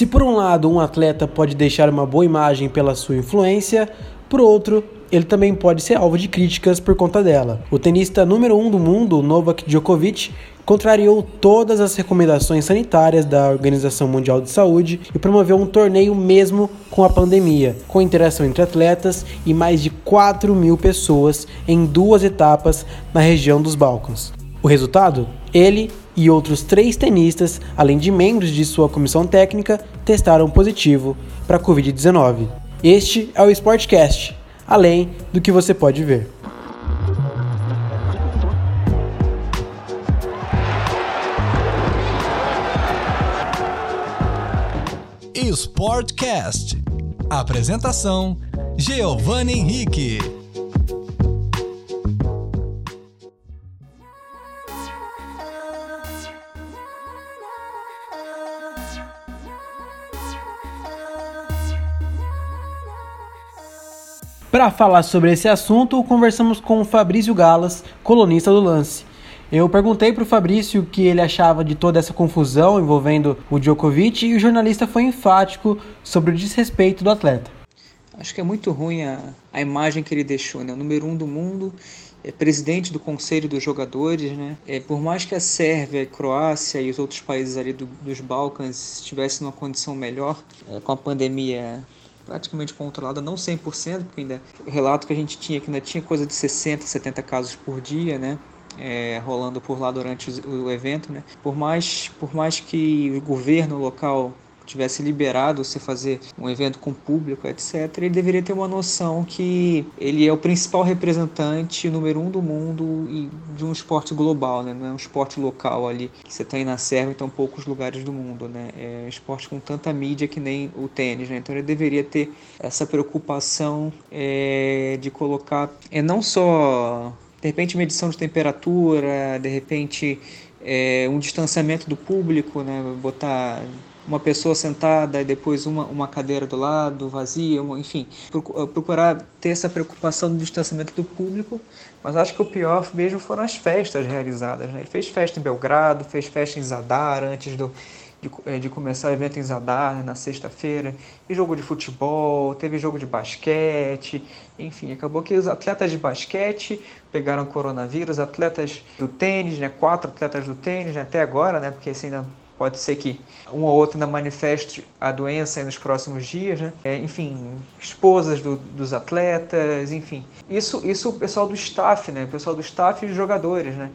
Se por um lado um atleta pode deixar uma boa imagem pela sua influência, por outro, ele também pode ser alvo de críticas por conta dela. O tenista número 1 um do mundo, Novak Djokovic, contrariou todas as recomendações sanitárias da Organização Mundial de Saúde e promoveu um torneio mesmo com a pandemia, com interação entre atletas e mais de 4 mil pessoas em duas etapas na região dos Balcãs. O resultado? Ele e outros três tenistas, além de membros de sua comissão técnica, testaram positivo para a Covid-19. Este é o Sportcast, além do que você pode ver. Sportcast. Apresentação: Giovanni Henrique. Para falar sobre esse assunto, conversamos com Fabrício Galas, colunista do Lance. Eu perguntei para o Fabrício o que ele achava de toda essa confusão envolvendo o Djokovic e o jornalista foi enfático sobre o desrespeito do atleta. Acho que é muito ruim a, a imagem que ele deixou, né? O número um do mundo, é presidente do Conselho dos Jogadores, né? É, por mais que a Sérvia, a Croácia e os outros países ali do, dos Balcãs estivessem numa condição melhor, é, com a pandemia praticamente controlada, não 100%, porque ainda o relato que a gente tinha que ainda tinha coisa de 60, 70 casos por dia, né? é, rolando por lá durante o evento, né? Por mais, por mais que o governo local tivesse liberado você fazer um evento com público, etc., ele deveria ter uma noção que ele é o principal representante número um do mundo e de um esporte global, né? não é um esporte local ali que você tem na Sérvia em tão poucos lugares do mundo, né? É um esporte com tanta mídia que nem o tênis, né? Então ele deveria ter essa preocupação é, de colocar, é não só de repente medição de temperatura, de repente é, um distanciamento do público, né? botar uma pessoa sentada e depois uma, uma cadeira do lado, vazia, enfim, procurar ter essa preocupação do distanciamento do público, mas acho que o pior mesmo foram as festas realizadas. Né? Ele fez festa em Belgrado, fez festa em Zadar antes do, de, eh, de começar o evento em Zadar né, na sexta-feira, e jogo de futebol, teve jogo de basquete, enfim, acabou que os atletas de basquete pegaram coronavírus, atletas do tênis, né, quatro atletas do tênis né, até agora, né, porque assim, ainda pode ser que um ou outro ainda manifeste a doença nos próximos dias, né? É, enfim, esposas do, dos atletas, enfim. Isso, isso o pessoal do staff, né? O pessoal do staff e os jogadores, né?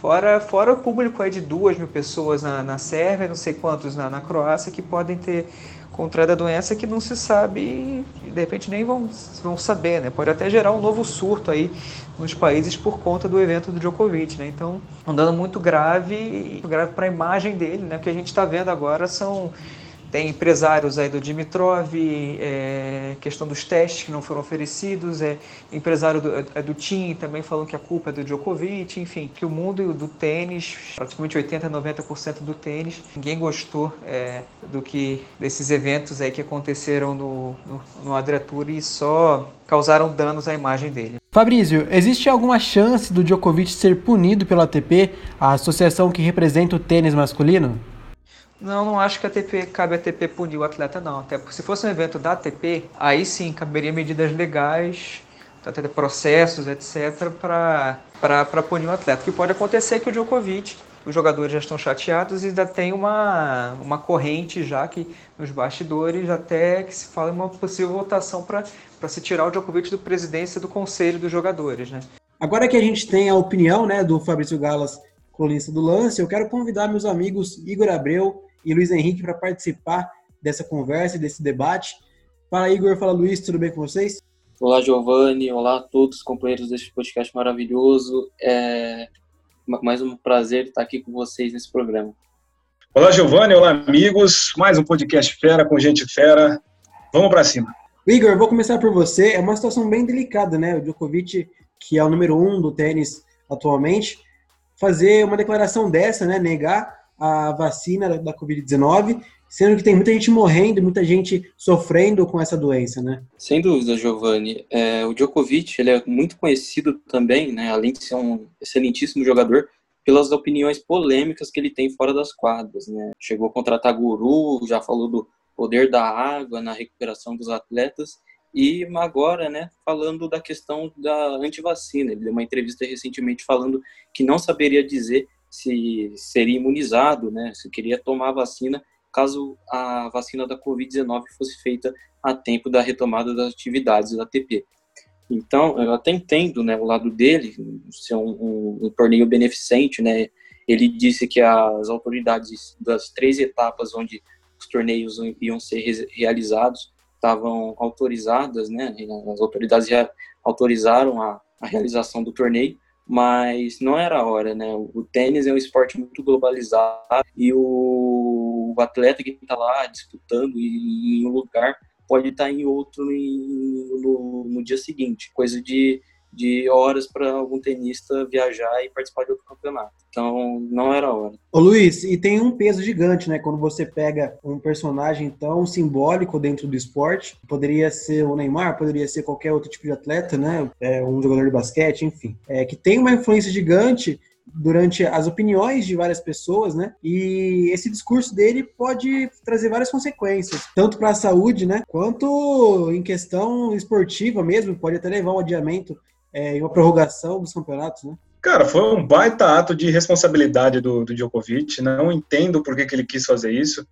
Fora, fora o público aí de duas mil pessoas na, na Sérvia, não sei quantos na, na Croácia, que podem ter contraído a doença que não se sabe de repente nem vão, vão saber, né? Pode até gerar um novo surto aí nos países por conta do evento do Djokovic, né? Então, um dano muito grave, grave para a imagem dele, né? O que a gente está vendo agora são tem empresários aí do Dimitrov, é, questão dos testes que não foram oferecidos, é, empresário do, é, do Tim também falando que a culpa é do Djokovic, enfim, que o mundo do tênis, praticamente 80, 90% do tênis, ninguém gostou é, do que desses eventos aí que aconteceram no, no, no Adria Tour e só causaram danos à imagem dele. Fabrício, existe alguma chance do Djokovic ser punido pela ATP, a associação que representa o tênis masculino? Não, não acho que a ATP cabe a ATP punir o atleta, não. Até se fosse um evento da ATP, aí sim caberia medidas legais, até processos, etc., para punir o atleta. O que pode acontecer é que o Djokovic, os jogadores já estão chateados e ainda tem uma, uma corrente já que nos bastidores, até que se fala em uma possível votação para se tirar o Djokovic do presidência do conselho dos jogadores, né? Agora que a gente tem a opinião né, do Fabrício Galas, colunista do Lance, eu quero convidar meus amigos Igor Abreu e Luiz Henrique para participar dessa conversa e desse debate. Fala Igor, fala Luiz, tudo bem com vocês? Olá Giovanni, olá a todos os companheiros deste podcast maravilhoso. É mais um prazer estar aqui com vocês nesse programa. Olá Giovanni, olá amigos, mais um podcast fera com gente fera. Vamos para cima. Igor, vou começar por você. É uma situação bem delicada, né? O Djokovic, que é o número um do tênis atualmente, fazer uma declaração dessa, né? Negar a vacina da Covid-19, sendo que tem muita gente morrendo, muita gente sofrendo com essa doença, né? Sem dúvida, Giovanni. É, o Djokovic ele é muito conhecido também, né, além de ser um excelentíssimo jogador, pelas opiniões polêmicas que ele tem fora das quadras, né? Chegou a contratar guru, já falou do, poder da água na recuperação dos atletas e agora, né, falando da questão da antivacina. Ele deu uma entrevista recentemente falando que não saberia dizer se seria imunizado, né, se queria tomar a vacina caso a vacina da Covid-19 fosse feita a tempo da retomada das atividades da ATP. Então, eu até entendo né, o lado dele, ser um, um, um torneio beneficente, né, ele disse que as autoridades das três etapas onde os torneios iam ser realizados estavam autorizadas, né? As autoridades já autorizaram a, a realização do torneio, mas não era a hora, né? O tênis é um esporte muito globalizado e o, atleta que está lá disputando em um lugar pode estar em outro no, no dia seguinte, coisa de de horas para algum tenista viajar e participar de outro campeonato. Então, não era hora. Ô Luiz, e tem um peso gigante, né? Quando você pega um personagem tão simbólico dentro do esporte, poderia ser o Neymar, poderia ser qualquer outro tipo de atleta, né? É, um jogador de basquete, enfim. É, que tem uma influência gigante durante as opiniões de várias pessoas, né? E esse discurso dele pode trazer várias consequências, tanto para a saúde, né? Quanto em questão esportiva mesmo, pode até levar um adiamento é, em uma prorrogação dos campeonatos, né? Cara, foi um baita ato de responsabilidade do, do Djokovic. Não entendo por que, que ele quis fazer isso.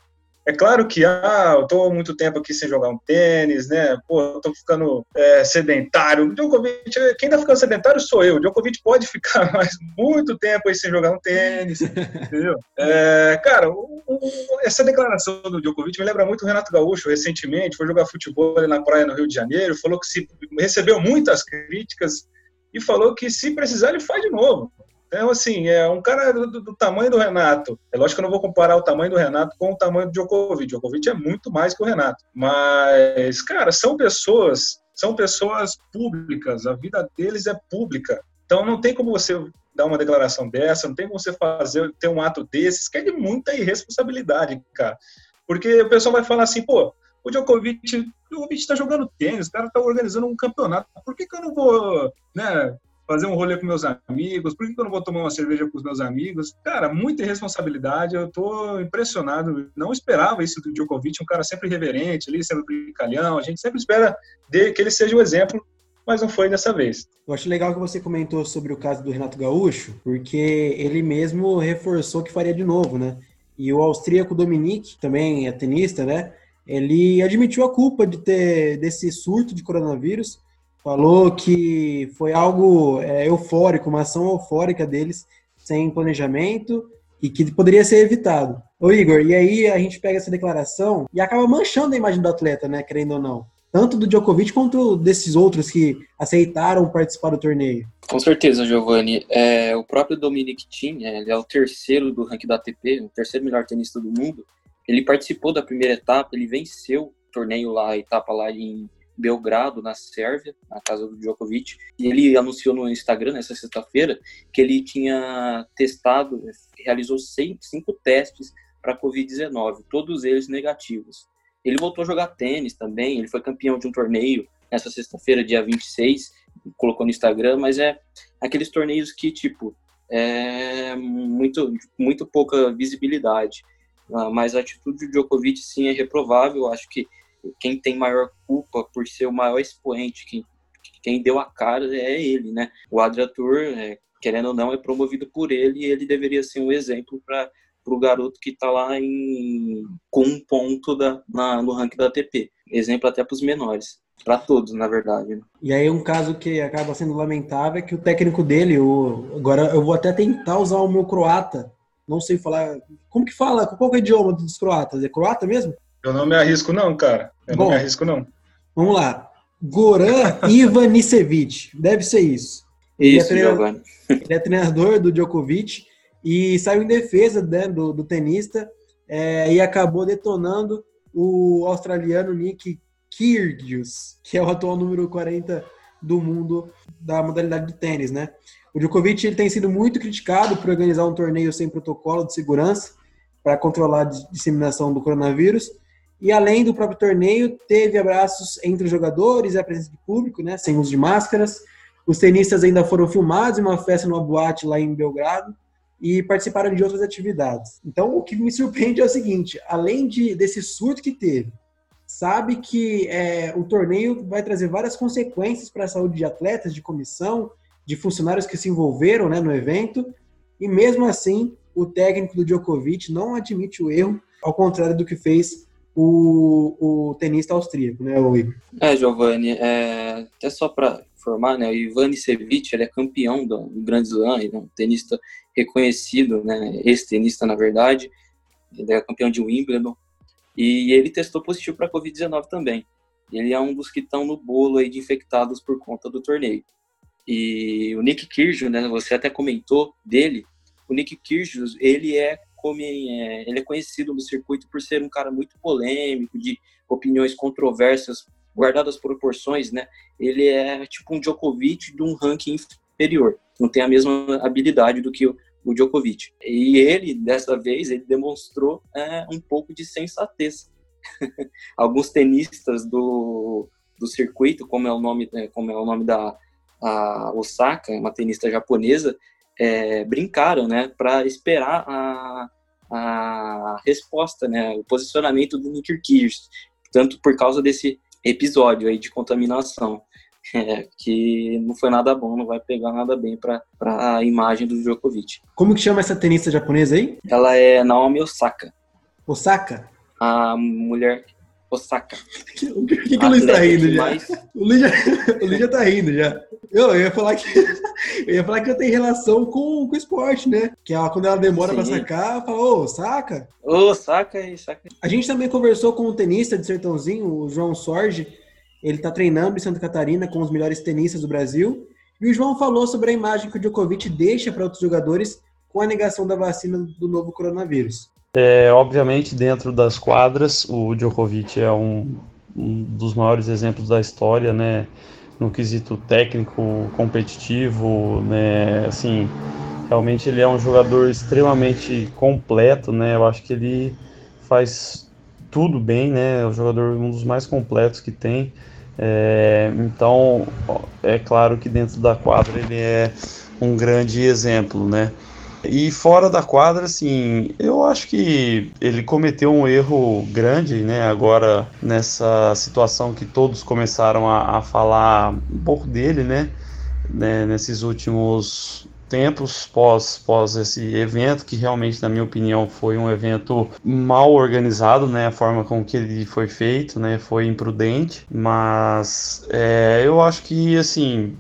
É claro que, ah, eu tô há muito tempo aqui sem jogar um tênis, né? Pô, tô ficando é, sedentário. Djokovic, quem tá ficando sedentário sou eu. O Djokovic pode ficar mais muito tempo aí sem jogar um tênis, entendeu? É, cara, o, o, essa declaração do Djokovic me lembra muito o Renato Gaúcho, recentemente, foi jogar futebol ali na praia no Rio de Janeiro, falou que se recebeu muitas críticas e falou que se precisar ele faz de novo. Então, assim, é um cara do, do, tamanho do Renato. É lógico que eu não vou comparar o tamanho do Renato com o tamanho do Djokovic. Djokovic é muito mais que o Renato. Mas, cara, são pessoas, são pessoas públicas. A vida deles é pública. Então, não tem como você dar uma declaração dessa, não tem como você fazer, ter um ato desses, que é de muita irresponsabilidade, cara. Porque o pessoal vai falar assim, pô, o Djokovic, o Djokovic está jogando tênis, o cara está organizando um campeonato. Por que, que eu não vou, né, fazer um rolê com meus amigos? Por que eu não vou tomar uma cerveja com os meus amigos? Cara, muita irresponsabilidade. Eu tô impressionado. Não esperava isso do Djokovic, um cara sempre reverente ali, sempre brincalhão. A gente sempre espera que ele seja um exemplo mas não foi dessa vez. Eu acho legal que você comentou sobre o caso do Renato Gaúcho, porque ele mesmo reforçou que faria de novo, né? E o austríaco Dominique, também é tenista, né? Ele admitiu a culpa de ter desse surto de coronavírus falou que foi algo é, eufórico, uma ação eufórica deles, sem planejamento e que poderia ser evitado. Ô Igor, e aí a gente pega essa declaração e acaba manchando a imagem do atleta, né, querendo ou não. Tanto do Djokovic quanto desses outros que aceitaram participar do torneio. Com certeza, Giovanni. É, o próprio Dominic Thiem, é, ele é o terceiro do ranking da ATP, o terceiro melhor tenista do mundo. Ele participou da primeira etapa, ele venceu o torneio lá, a etapa lá em Belgrado, na Sérvia, na casa do Djokovic, e ele anunciou no Instagram nessa sexta-feira que ele tinha testado, realizou cinco testes para Covid-19, todos eles negativos. Ele voltou a jogar tênis também, ele foi campeão de um torneio nessa sexta-feira, dia 26, colocou no Instagram, mas é aqueles torneios que, tipo, é muito, muito pouca visibilidade. Ah, mas a atitude do Djokovic, sim, é reprovável. Acho que quem tem maior culpa por ser o maior expoente, quem, quem deu a cara é ele, né? O Adria Tour, é, querendo ou não, é promovido por ele e ele deveria ser um exemplo para o garoto que está lá em, com um ponto da, na, no ranking da ATP. Exemplo até para os menores. Para todos, na verdade. Né? E aí um caso que acaba sendo lamentável é que o técnico dele, o, agora eu vou até tentar usar o meu croata, não sei falar. Como que fala? Qual é o idioma dos croatas? É croata mesmo? Eu não me arrisco, não, cara. Eu Bom, não me arrisco, não. Vamos lá. Goran Ivanisevic. Deve ser isso. Ele é isso, é treinador, Ele é treinador do Djokovic e saiu em defesa né, do, do, tenista é, e acabou detonando o australiano Nick Kyrgios, que é o atual número 40 do mundo da modalidade de tênis, né? O Djokovic ele tem sido muito criticado por organizar um torneio sem protocolo de segurança para controlar a disseminação do coronavírus e além do próprio torneio, teve abraços entre os jogadores e a presença de público, né, sem uso de máscaras. Os tenistas ainda foram filmados em uma festa numa boate lá em Belgrado e participaram de outras atividades. Então, o que me surpreende é o seguinte: além de, desse surto que teve, sabe que é, o torneio vai trazer várias consequências para a saúde de atletas, de comissão, de funcionários que se envolveram né, no evento, e mesmo assim o técnico do Djokovic não admite o erro, ao contrário do que fez o, o tenista austríaco, né, o Igor? É, Giovanni, é, até só para informar, né, o Ivan Sevic, ele é campeão do, do Grand Slam, ele é um tenista reconhecido, né, ex-tenista na verdade, ele é campeão de Wimbledon, e ele testou positivo para Covid-19 também. Ele é um dos que estão no bolo aí de infectados por conta do torneio. E o Nick Kyrgios, né, você até comentou dele, o Nick Kyrgios, ele é é, ele é conhecido no circuito por ser um cara muito polêmico, de opiniões controversas, guardadas proporções, né? Ele é tipo um Djokovic de um ranking inferior, não tem a mesma habilidade do que o, o Djokovic. E ele, dessa vez, ele demonstrou é, um pouco de sensatez. Alguns tenistas do, do circuito, como é o nome, é, como é o nome da Osaka, uma tenista japonesa, é, brincaram, né, para esperar a, a resposta, né, o posicionamento do Nick tanto por causa desse episódio aí de contaminação, é, que não foi nada bom, não vai pegar nada bem para a imagem do Djokovic. Como que chama essa tenista japonesa aí? Ela é Naomi Osaka. Osaka? A mulher Osaka. O que, que, que o Luiz tá rindo já? Mais... O, Luiz já? o Luiz já tá rindo já. Eu, eu ia falar que eu ia falar que tem relação com, com o esporte, né? Que ela, quando ela demora para sacar, fala, ô, saca. Ô, saca aí, saca. A gente também conversou com um tenista de Sertãozinho, o João Sorge. Ele tá treinando em Santa Catarina com os melhores tenistas do Brasil. E o João falou sobre a imagem que o Djokovic deixa para outros jogadores com a negação da vacina do novo coronavírus. É, obviamente, dentro das quadras, o Djokovic é um, um dos maiores exemplos da história, né? No quesito técnico, competitivo, né? Assim, realmente ele é um jogador extremamente completo, né? Eu acho que ele faz tudo bem, né? É um jogador um dos mais completos que tem. É, então, é claro que dentro da quadra ele é um grande exemplo, né? E fora da quadra, assim, eu acho que ele cometeu um erro grande, né? Agora, nessa situação que todos começaram a, a falar um pouco dele, né? né? Nesses últimos tempos pós, pós esse evento, que realmente, na minha opinião, foi um evento mal organizado, né? A forma com que ele foi feito, né? Foi imprudente, mas é, eu acho que, assim,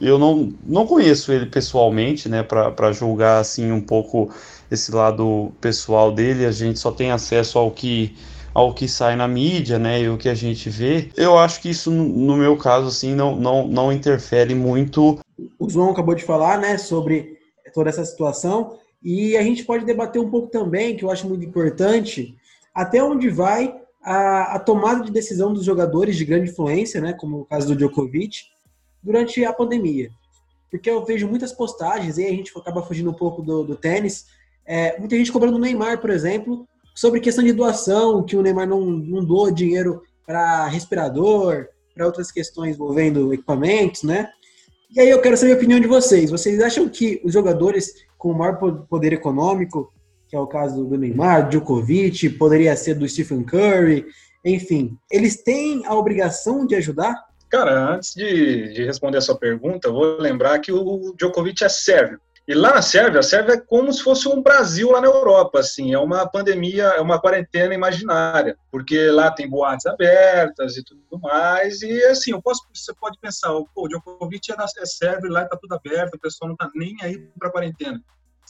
eu não, não conheço ele pessoalmente, né, para julgar assim um pouco esse lado pessoal dele. A gente só tem acesso ao que ao que sai na mídia, né, e o que a gente vê. Eu acho que isso no meu caso assim não não, não interfere muito. O João acabou de falar, né, sobre toda essa situação e a gente pode debater um pouco também, que eu acho muito importante, até onde vai a, a tomada de decisão dos jogadores de grande influência, né, como o caso do Djokovic durante a pandemia. Porque eu vejo muitas postagens, e a gente acaba fugindo um pouco do, do tênis, é, muita gente cobrando o Neymar, por exemplo, sobre questão de doação, que o Neymar não, não doa dinheiro para respirador, para outras questões envolvendo equipamentos, né? E aí eu quero saber a opinião de vocês. Vocês acham que os jogadores com o maior poder econômico, que é o caso do Neymar, Djokovic, poderia ser do Stephen Curry, enfim, eles têm a obrigação de ajudar? Cara, antes de, de responder a sua pergunta, eu vou lembrar que o Djokovic é sérvio. E lá na Sérvia, a Sérvia é como se fosse um Brasil lá na Europa, assim, é uma pandemia, é uma quarentena imaginária, porque lá tem boates abertas e tudo mais, e assim, eu posso, você pode pensar, pô, o Djokovic é, na, é sérvio, lá está tudo aberto, o pessoal não está nem aí para quarentena.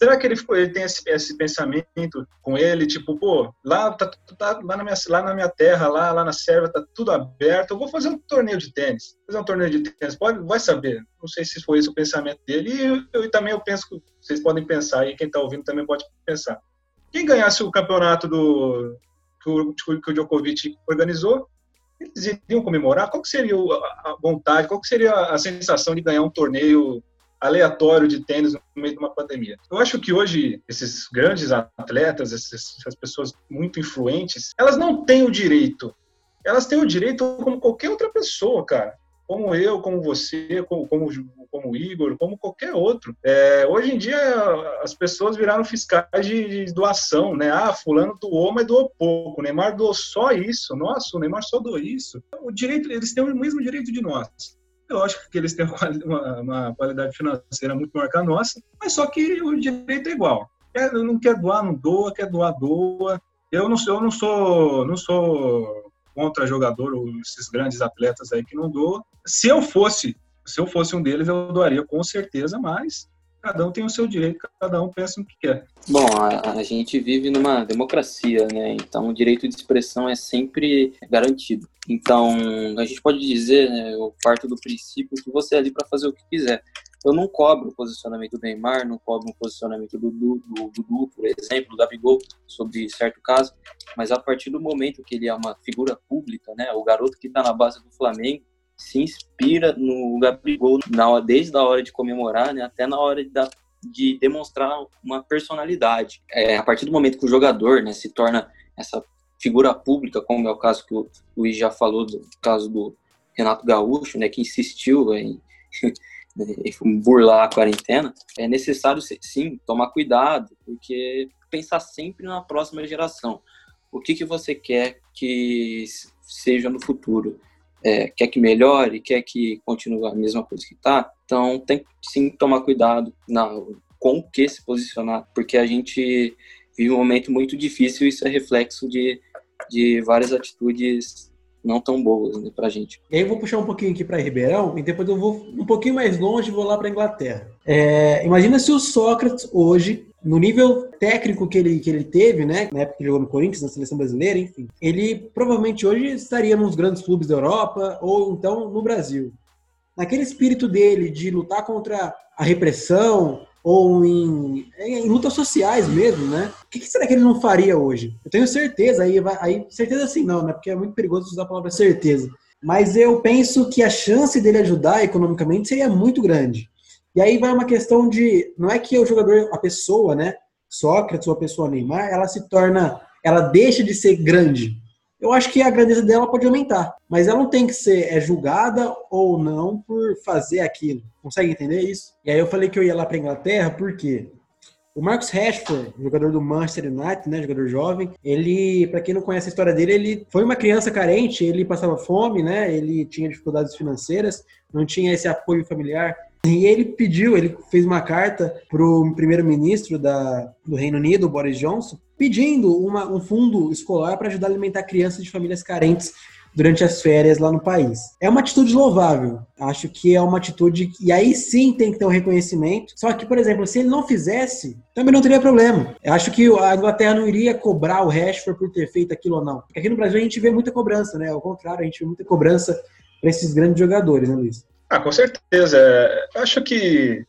Será que ele, ele tem esse, esse, pensamento com ele, tipo, pô, lá, tá, tá, lá, na minha, lá na minha terra, lá, lá na Sérvia, tá tudo aberto, eu vou fazer um torneio de tênis. Fazer um torneio de tênis, pode, vai saber. Não sei se foi esse o pensamento dele. E eu, eu também eu penso que vocês podem pensar, e quem está ouvindo também pode pensar. Quem ganhasse o campeonato do, que, o, que o Djokovic organizou, eles iriam comemorar? Qual seria a vontade, qual seria a sensação de ganhar um torneio aleatório de tênis no meio de uma pandemia. Eu acho que hoje esses grandes atletas, essas pessoas muito influentes, elas não têm o direito. Elas têm o direito como qualquer outra pessoa, cara. como eu, como você, como, como, como o Igor, como qualquer outro. É, hoje em dia, as pessoas viraram fiscais de, de, doação, né? Ah, fulano doou, mas doou pouco. O Neymar doou só isso. Nossa, o Neymar só doou isso. O direito, eles têm o mesmo direito de nós. É lógico que eles têm uma, uma qualidade financeira muito maior que a nossa, mas só que o direito é igual. Quer, não quer doar, não doa, quer doar, doa. Eu não sou, eu não sou, não sou contra jogador ou esses grandes atletas aí que não doam. Se eu fosse, se eu fosse um deles, eu doaria com certeza, mas cada um tem o seu direito, cada um pensa no que quer. Bom, a, a, gente vive numa democracia, né? Então o direito de expressão é sempre garantido. Então a gente pode dizer, né, eu parto do princípio que você é ali para fazer o que quiser. Eu não cobro o posicionamento do Neymar, não cobro o posicionamento do Dudu, por exemplo, do Gabigol, sobre certo caso, mas a partir do momento que ele é uma figura pública, né, o garoto que está na base do Flamengo, se inspira no Gabigol na, desde a hora de comemorar, né, até na hora de, de demonstrar uma personalidade. É, a partir do momento que o jogador né, se torna essa figura pública, como é o caso que o Luiz já falou, do caso do Renato Gaúcho, né, que insistiu em burlar a quarentena, é necessário sim tomar cuidado, porque pensar sempre na próxima geração. O que, que você quer que seja no futuro? É, quer que melhore? Quer que continue a mesma coisa que está? Então tem sim tomar cuidado na, com o que se posicionar, porque a gente vive um momento muito difícil e isso é reflexo de, de várias atitudes não tão boas né, para a gente. E aí eu vou puxar um pouquinho aqui para Ribeirão e depois eu vou um pouquinho mais longe e vou lá para Inglaterra. É, imagina se o Sócrates hoje, no nível técnico que ele, que ele teve, né, na época que jogou no Corinthians, na seleção brasileira, enfim, ele provavelmente hoje estaria nos grandes clubes da Europa ou então no Brasil. Naquele espírito dele de lutar contra a repressão, ou em, em, lutas sociais mesmo, né? O que, será que ele não faria hoje? Eu tenho certeza, aí, aí certeza assim não, né? Porque é muito perigoso usar a palavra certeza. Mas eu penso que a chance dele ajudar economicamente seria muito grande. E aí vai uma questão de, não é que o jogador, a pessoa, né? Sócrates ou a pessoa Neymar, ela se torna, ela deixa de ser grande eu acho que a grandeza dela pode aumentar. Mas ela não tem que ser é, julgada ou não por fazer aquilo. Consegue entender isso? E aí eu falei que eu ia lá para Inglaterra, por quê? O Marcus Rashford, jogador do Manchester United, né, jogador jovem, ele, para quem não conhece a história dele, ele foi uma criança carente, ele passava fome, né, ele tinha dificuldades financeiras, não tinha esse apoio familiar. E ele pediu, ele fez uma carta para o primeiro-ministro do Reino Unido, Boris Johnson, pedindo uma, um fundo escolar para ajudar a alimentar crianças de famílias carentes durante as férias lá no país. É uma atitude louvável. Acho que é uma atitude e aí sim tem que ter um reconhecimento. Só que, por exemplo, se ele não fizesse, também não teria problema. Eu acho que a Inglaterra não iria cobrar o Rashford por ter feito aquilo ou não. Porque aqui no Brasil a gente vê muita cobrança, né? Ao contrário, a gente vê muita cobrança para esses grandes jogadores, né, Luiz? Ah, com certeza. Acho que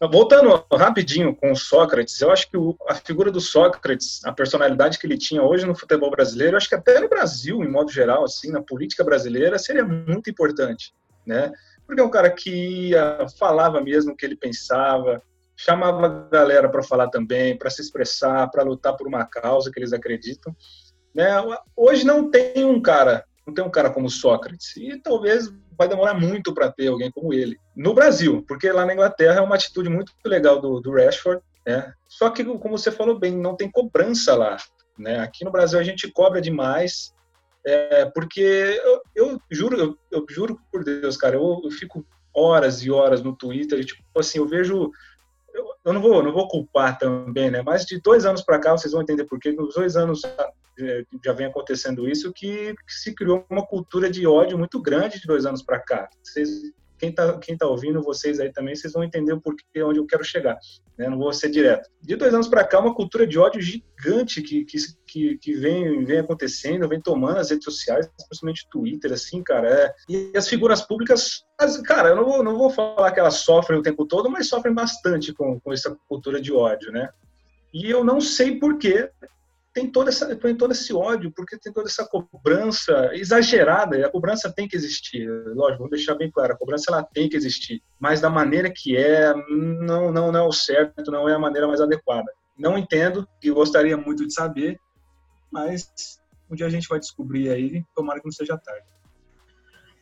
Voltando rapidinho com o Sócrates, eu acho que o, a figura do Sócrates, a personalidade que ele tinha hoje no futebol brasileiro, acho que até no Brasil, em modo geral, assim, na política brasileira, seria muito importante, né? Porque é um cara que ia, falava mesmo o que ele pensava, chamava a galera para falar também, para se expressar, para lutar por uma causa que eles acreditam. Né? Hoje não tem um cara, não tem um cara como Sócrates, e talvez vai demorar muito para ter alguém como ele. No Brasil, porque lá na Inglaterra é uma atitude muito legal do, do Rashford, né? Só que, como você falou bem, não tem cobrança lá. Né? Aqui no Brasil a gente cobra demais, é, porque eu, eu juro, eu, eu, juro por Deus, cara, eu, eu, fico horas e horas no Twitter, e, tipo assim, eu vejo eu, não vou, não vou culpar também, né? Mas de dois anos para cá, vocês vão entender por que nos dois anos já vem acontecendo isso, que, que, se criou uma cultura de ódio muito grande de dois anos para cá. Vocês, quem está quem tá ouvindo vocês aí também, vocês vão entender o porquê, onde eu quero chegar. Né? Não vou ser direto. De dois anos para cá, uma cultura de ódio gigante que, que, que, vem, vem acontecendo, vem tomando as redes sociais, principalmente Twitter, assim, cara. É, e as figuras públicas, as, cara, eu não vou, não vou falar que elas sofrem o tempo todo, mas sofrem bastante com, com essa cultura de ódio, né? E eu não sei porquê, tem toda essa tem todo esse ódio porque tem toda essa cobrança exagerada a cobrança tem que existir lógico vou deixar bem claro a cobrança ela tem que existir mas da maneira que é não não não é o certo não é a maneira mais adequada. Não entendo e gostaria muito de saber mas um dia a gente vai descobrir aí tomara que não seja tarde.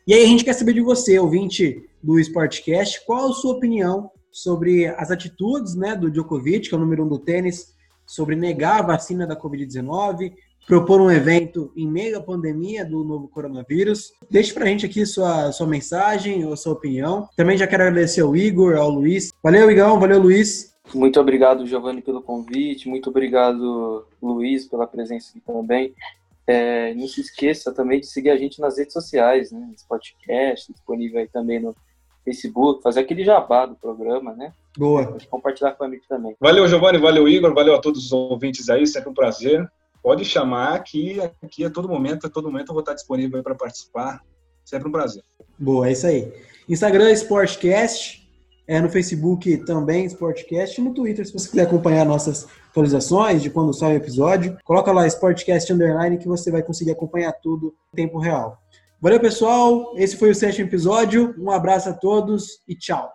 E aí a gente quer saber de você, ouvinte do Sportcast, qual a sua opinião sobre as atitudes né, do Djokovic, que é o número um do tênis, sobre negar a vacina da Covid-19, propor um evento em meio à pandemia do novo coronavírus. Deixe pra gente aqui sua, sua mensagem ou sua opinião. Também já quero agradecer ao Igor, ao Luiz. Valeu, Igão, valeu, Luiz. Muito obrigado, Giovanni, pelo convite. Muito obrigado, Luiz, pela presença aqui também. É, não se esqueça também de seguir a gente nas redes sociais, né? Esse podcast disponível aí também no Facebook, fazer aquele jabá do programa, né? Boa. Pode compartilhar com a gente também. Valeu, Giovanni, valeu, Igor, valeu a todos os ouvintes aí, sempre um prazer. Pode chamar que aqui a todo momento, a todo momento eu vou estar disponível para participar. Sempre um prazer. Boa, é isso aí. Instagram Sportcast, é, no Facebook também Sportcast, e no Twitter, se você quiser acompanhar nossas atualizações de quando sai o episódio, coloca lá Sportcast Underline que você vai conseguir acompanhar tudo em tempo real. Valeu, pessoal. Esse foi o sétimo episódio. Um abraço a todos e tchau.